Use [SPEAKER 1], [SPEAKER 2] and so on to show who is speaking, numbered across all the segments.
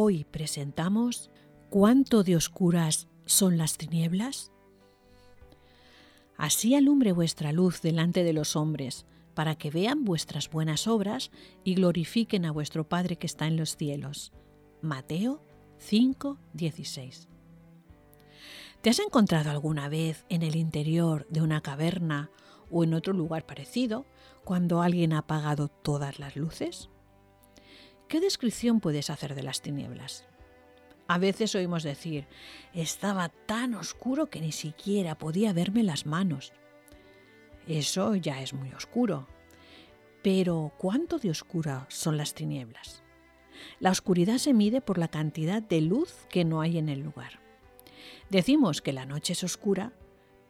[SPEAKER 1] Hoy presentamos ¿Cuánto de oscuras son las tinieblas? Así alumbre vuestra luz delante de los hombres, para que vean vuestras buenas obras y glorifiquen a vuestro Padre que está en los cielos. Mateo 5, 16. ¿Te has encontrado alguna vez en el interior de una caverna o en otro lugar parecido cuando alguien ha apagado todas las luces? ¿Qué descripción puedes hacer de las tinieblas? A veces oímos decir, estaba tan oscuro que ni siquiera podía verme las manos. Eso ya es muy oscuro. Pero ¿cuánto de oscura son las tinieblas? La oscuridad se mide por la cantidad de luz que no hay en el lugar. Decimos que la noche es oscura,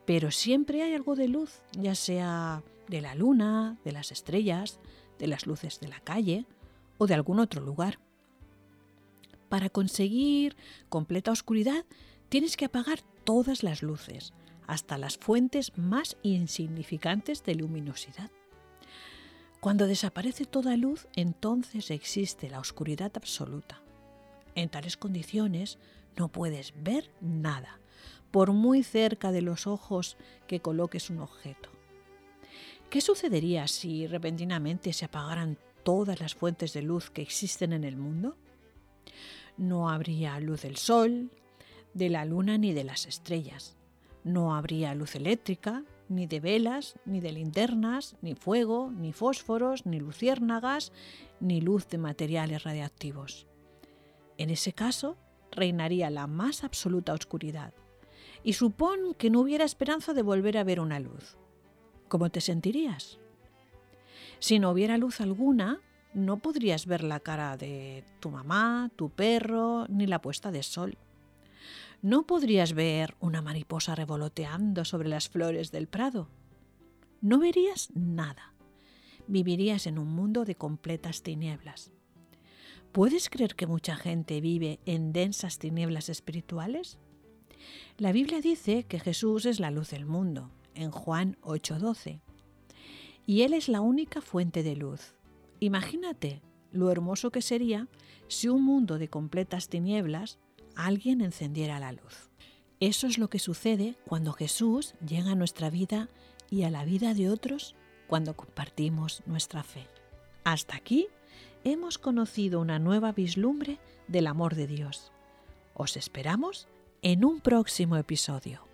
[SPEAKER 1] pero siempre hay algo de luz, ya sea de la luna, de las estrellas, de las luces de la calle, o de algún otro lugar. Para conseguir completa oscuridad tienes que apagar todas las luces, hasta las fuentes más insignificantes de luminosidad. Cuando desaparece toda luz, entonces existe la oscuridad absoluta. En tales condiciones no puedes ver nada, por muy cerca de los ojos que coloques un objeto. ¿Qué sucedería si repentinamente se apagaran todas las fuentes de luz que existen en el mundo? No habría luz del sol, de la luna ni de las estrellas. No habría luz eléctrica, ni de velas, ni de linternas, ni fuego, ni fósforos, ni luciérnagas, ni luz de materiales radiactivos. En ese caso, reinaría la más absoluta oscuridad. Y supón que no hubiera esperanza de volver a ver una luz. ¿Cómo te sentirías? Si no hubiera luz alguna, no podrías ver la cara de tu mamá, tu perro, ni la puesta de sol. No podrías ver una mariposa revoloteando sobre las flores del prado. No verías nada. Vivirías en un mundo de completas tinieblas. ¿Puedes creer que mucha gente vive en densas tinieblas espirituales? La Biblia dice que Jesús es la luz del mundo, en Juan 8:12 y Él es la única fuente de luz. Imagínate lo hermoso que sería si un mundo de completas tinieblas alguien encendiera la luz. Eso es lo que sucede cuando Jesús llega a nuestra vida y a la vida de otros cuando compartimos nuestra fe. Hasta aquí hemos conocido una nueva vislumbre del amor de Dios. Os esperamos en un próximo episodio.